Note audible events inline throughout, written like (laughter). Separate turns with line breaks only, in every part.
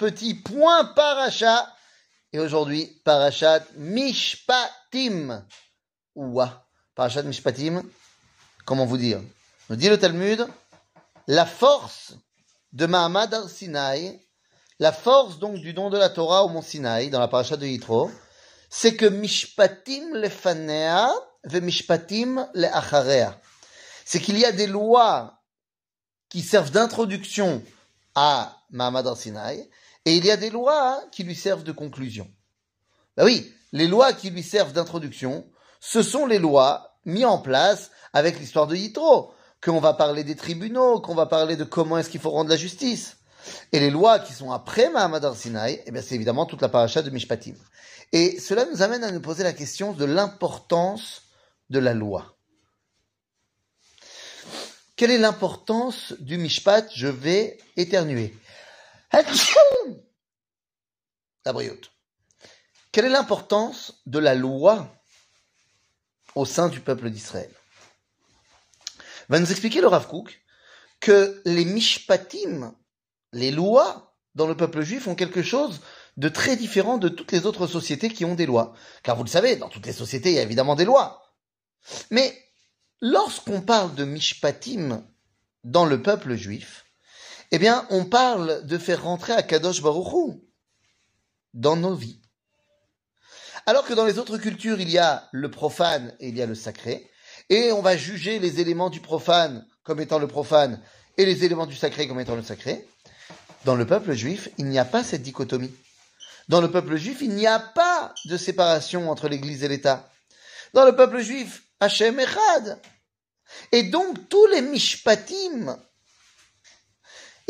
petit point paracha. Et aujourd'hui, parachat Mishpatim. Ouah, parachat Mishpatim, comment vous dire? Nous dit le Talmud, la force de Mahamad al-Sinaï, la force donc du don de la Torah au mont Sinaï, dans la parachat de Yitro, c'est que Mishpatim le fanea ve Mishpatim le acharea. C'est qu'il y a des lois qui servent d'introduction à Mahamad al-Sinaï, et il y a des lois qui lui servent de conclusion. Ben oui, les lois qui lui servent d'introduction, ce sont les lois mises en place avec l'histoire de Yitro, qu'on va parler des tribunaux, qu'on va parler de comment est-ce qu'il faut rendre la justice. Et les lois qui sont après Mahamad al-Sinaï, eh c'est évidemment toute la paracha de Mishpatim. Et cela nous amène à nous poser la question de l'importance de la loi. Quelle est l'importance du Mishpat? Je vais éternuer. La briote. Quelle est l'importance de la loi au sein du peuple d'Israël? Va nous expliquer le Rav Kook que les mishpatim, les lois dans le peuple juif ont quelque chose de très différent de toutes les autres sociétés qui ont des lois. Car vous le savez, dans toutes les sociétés, il y a évidemment des lois. Mais lorsqu'on parle de mishpatim dans le peuple juif, eh bien, on parle de faire rentrer à Kadosh Baruchou dans nos vies. Alors que dans les autres cultures, il y a le profane et il y a le sacré, et on va juger les éléments du profane comme étant le profane et les éléments du sacré comme étant le sacré. Dans le peuple juif, il n'y a pas cette dichotomie. Dans le peuple juif, il n'y a pas de séparation entre l'Église et l'État. Dans le peuple juif, Hachem Echad. Et donc, tous les mishpatim.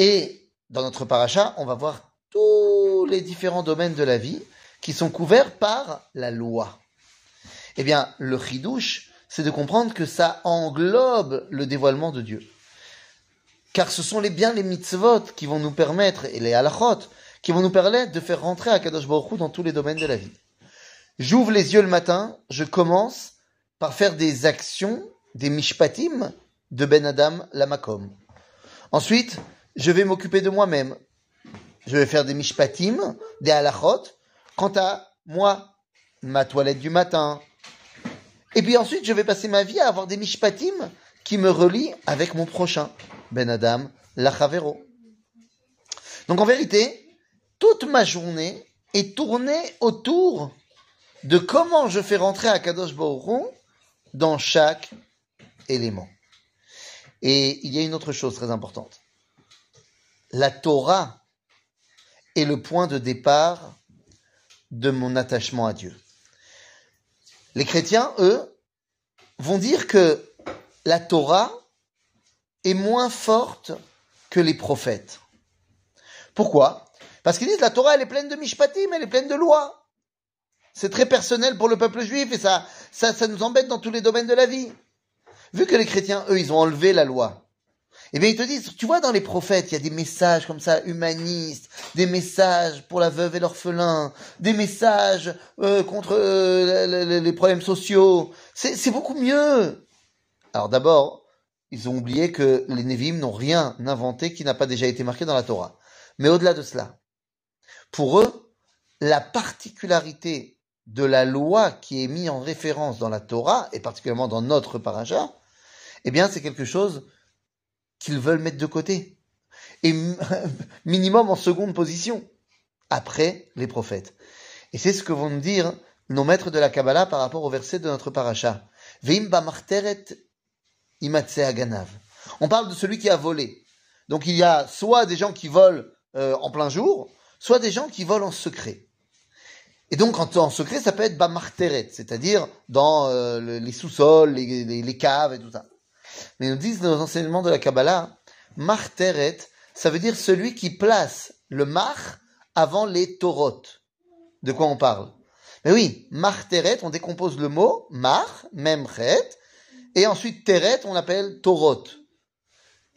Et dans notre paracha, on va voir tous les différents domaines de la vie qui sont couverts par la loi. Eh bien, le chidouche, c'est de comprendre que ça englobe le dévoilement de Dieu. Car ce sont les biens, les mitzvot qui vont nous permettre, et les halachot, qui vont nous permettre de faire rentrer à Baruch Hu dans tous les domaines de la vie. J'ouvre les yeux le matin, je commence par faire des actions, des mishpatim de Ben Adam Lamakom. Ensuite, je vais m'occuper de moi-même. Je vais faire des mishpatim, des halachot, quant à moi, ma toilette du matin. Et puis ensuite, je vais passer ma vie à avoir des mishpatim qui me relient avec mon prochain, Ben Adam Lachavero. Donc en vérité, toute ma journée est tournée autour de comment je fais rentrer à Kadosh Baruch dans chaque élément. Et il y a une autre chose très importante. La Torah est le point de départ de mon attachement à Dieu. Les chrétiens, eux, vont dire que la Torah est moins forte que les prophètes. Pourquoi? Parce qu'ils disent la Torah, elle est pleine de mishpatim, elle est pleine de lois. C'est très personnel pour le peuple juif et ça, ça, ça nous embête dans tous les domaines de la vie. Vu que les chrétiens, eux, ils ont enlevé la loi, eh bien, ils te disent, tu vois, dans les prophètes, il y a des messages comme ça, humanistes, des messages pour la veuve et l'orphelin, des messages euh, contre euh, les problèmes sociaux. C'est beaucoup mieux. Alors d'abord, ils ont oublié que les Névim n'ont rien inventé qui n'a pas déjà été marqué dans la Torah. Mais au-delà de cela, pour eux, la particularité de la loi qui est mise en référence dans la Torah, et particulièrement dans notre paracha, eh bien, c'est quelque chose qu'ils veulent mettre de côté. Et (laughs) minimum en seconde position, après les prophètes. Et c'est ce que vont nous dire nos maîtres de la Kabbalah par rapport au verset de notre paracha. On parle de celui qui a volé. Donc il y a soit des gens qui volent euh, en plein jour, soit des gens qui volent en secret. Et donc en, secret, ça peut être bamarteret, c'est-à-dire dans euh, les sous-sols, les, les, caves et tout ça. Mais nous disent nos enseignements de la Kabbalah, marteret, ça veut dire celui qui place le mar avant les torot. De quoi on parle? Mais oui, marteret, on décompose le mot mar, memchet, et ensuite teret, on appelle torot.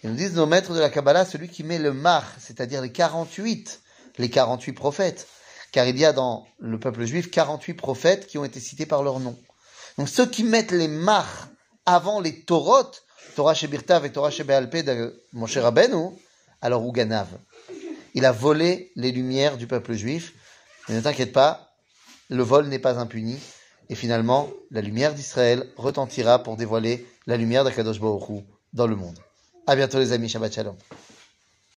Et nous disent nos maîtres de la Kabbalah, celui qui met le mar, c'est-à-dire les 48, les 48 prophètes, car il y a dans le peuple juif 48 prophètes qui ont été cités par leur nom. Donc ceux qui mettent les mar avant les Torot, Torah Shebirtav et Torah Shebealpe de Moshe Rabbeinu, alors ou Ganav? Il a volé les lumières du peuple juif. Mais ne t'inquiète pas, le vol n'est pas impuni. Et finalement, la lumière d'Israël retentira pour dévoiler la lumière d'Akadosh Baruch Hu dans le monde. À bientôt les amis, Shabbat Shalom.